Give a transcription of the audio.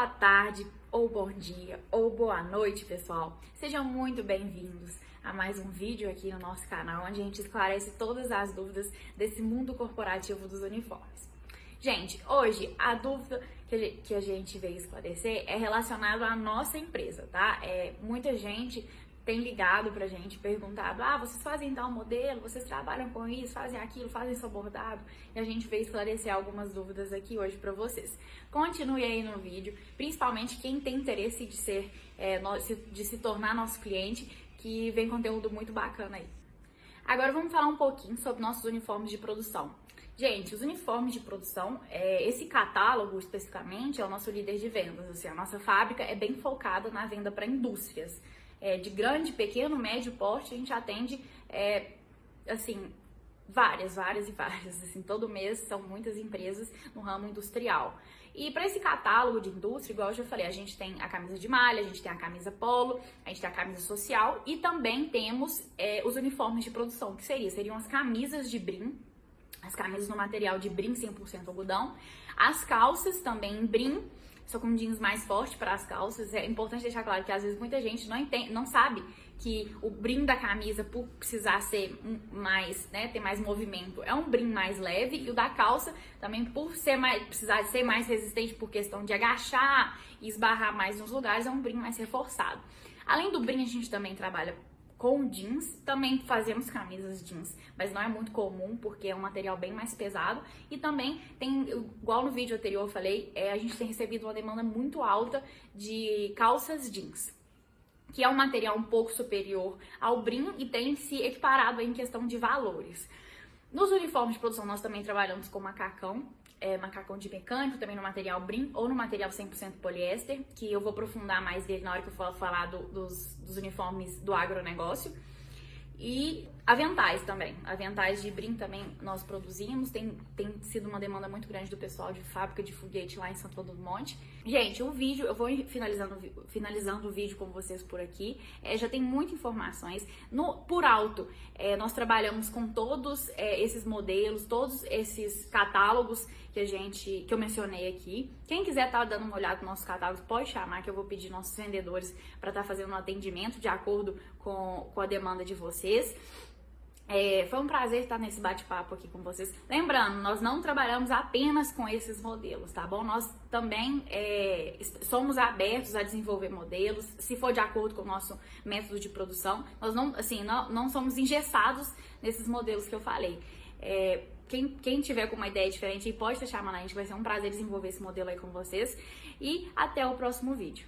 boa tarde, ou bom dia, ou boa noite, pessoal. Sejam muito bem-vindos a mais um vídeo aqui no nosso canal, onde a gente esclarece todas as dúvidas desse mundo corporativo dos uniformes. Gente, hoje a dúvida que a gente veio esclarecer é relacionada à nossa empresa, tá? É, muita gente tem ligado pra gente, perguntado: ah, vocês fazem tal modelo, vocês trabalham com isso, fazem aquilo, fazem isso bordado. E a gente veio esclarecer algumas dúvidas aqui hoje para vocês. Continue aí no vídeo, principalmente quem tem interesse de ser, é, de se tornar nosso cliente, que vem conteúdo muito bacana aí. Agora vamos falar um pouquinho sobre nossos uniformes de produção. Gente, os uniformes de produção, é, esse catálogo especificamente é o nosso líder de vendas. Assim, a nossa fábrica é bem focada na venda para indústrias é, de grande, pequeno, médio porte, a gente atende, é, assim, várias, várias e várias. Assim, todo mês são muitas empresas no ramo industrial. E para esse catálogo de indústria, igual eu já falei, a gente tem a camisa de malha, a gente tem a camisa polo, a gente tem a camisa social e também temos é, os uniformes de produção, que seria, seriam as camisas de brim, as camisas no material de brim 100% algodão, as calças também em brim, só com jeans mais forte para as calças. É importante deixar claro que às vezes muita gente não entende, não sabe que o brim da camisa, por precisar ser mais, né, ter mais movimento, é um brim mais leve e o da calça também por ser mais, precisar ser mais resistente por questão de agachar e esbarrar mais nos lugares, é um brim mais reforçado. Além do brim, a gente também trabalha com jeans. Também fazemos camisas jeans, mas não é muito comum porque é um material bem mais pesado. E também tem, igual no vídeo anterior eu falei, é, a gente tem recebido uma demanda muito alta de calças jeans. Que é um material um pouco superior ao brim e tem se equiparado em questão de valores. Nos uniformes de produção, nós também trabalhamos com macacão, é, macacão de mecânico, também no material brim ou no material 100% poliéster, que eu vou aprofundar mais dele na hora que eu for falar do, dos, dos uniformes do agronegócio. E aventais também. Aventais de brim também nós produzimos. Tem, tem sido uma demanda muito grande do pessoal de fábrica de foguete lá em Santo do Monte. Gente, o vídeo, eu vou finalizando, finalizando o vídeo com vocês por aqui. É, já tem muitas informações. No, por alto, é, nós trabalhamos com todos é, esses modelos, todos esses catálogos que a gente que eu mencionei aqui. Quem quiser estar tá dando uma olhada nos nossos catálogos, pode chamar que eu vou pedir nossos vendedores para estar tá fazendo um atendimento de acordo com, com a demanda de vocês. É, foi um prazer estar nesse bate-papo aqui com vocês. Lembrando, nós não trabalhamos apenas com esses modelos, tá bom? Nós também é, somos abertos a desenvolver modelos, se for de acordo com o nosso método de produção. Nós não, assim, não, não somos engessados nesses modelos que eu falei. É, quem, quem tiver com uma ideia diferente pode estar chamando a gente, vai ser um prazer desenvolver esse modelo aí com vocês. E até o próximo vídeo.